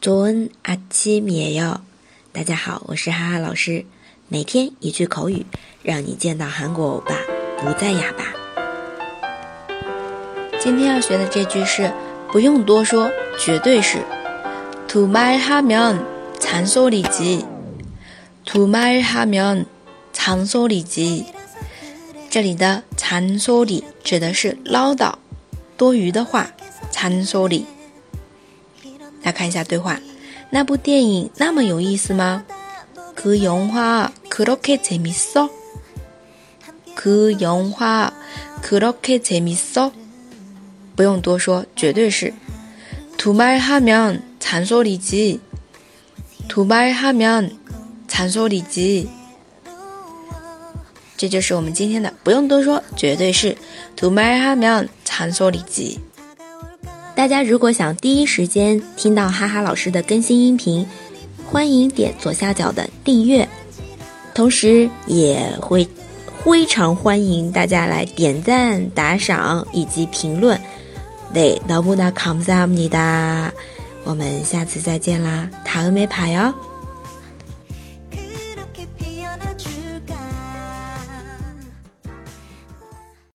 조은아침이에 요。 大家好，我是哈哈老师。每天一句口语，让你见到韩国欧巴不再哑巴。今天要学的这句是不用多说，绝对是。두말하면잔소리 지。 두말하면잔소리 지。 这里的잔소리指的是唠叨、多余的话。잔소 리。 来看一下对话，那部电影那么有意思吗？그영화그렇게재밌 어？ 그영화그렇게재밌 어？ 不用多说，绝对是。두말하면잔소리 지。 두말하면잔소리 지。 这就是我们今天的，不用多说，绝对是。두말하면잔소리 지。 大家如果想第一时间听到哈哈老师的更新音频，欢迎点左下角的订阅，同时也会非常欢迎大家来点赞、打赏以及评论。得达布达康萨姆尼哒，我们下次再见啦，塔恩美拍哟。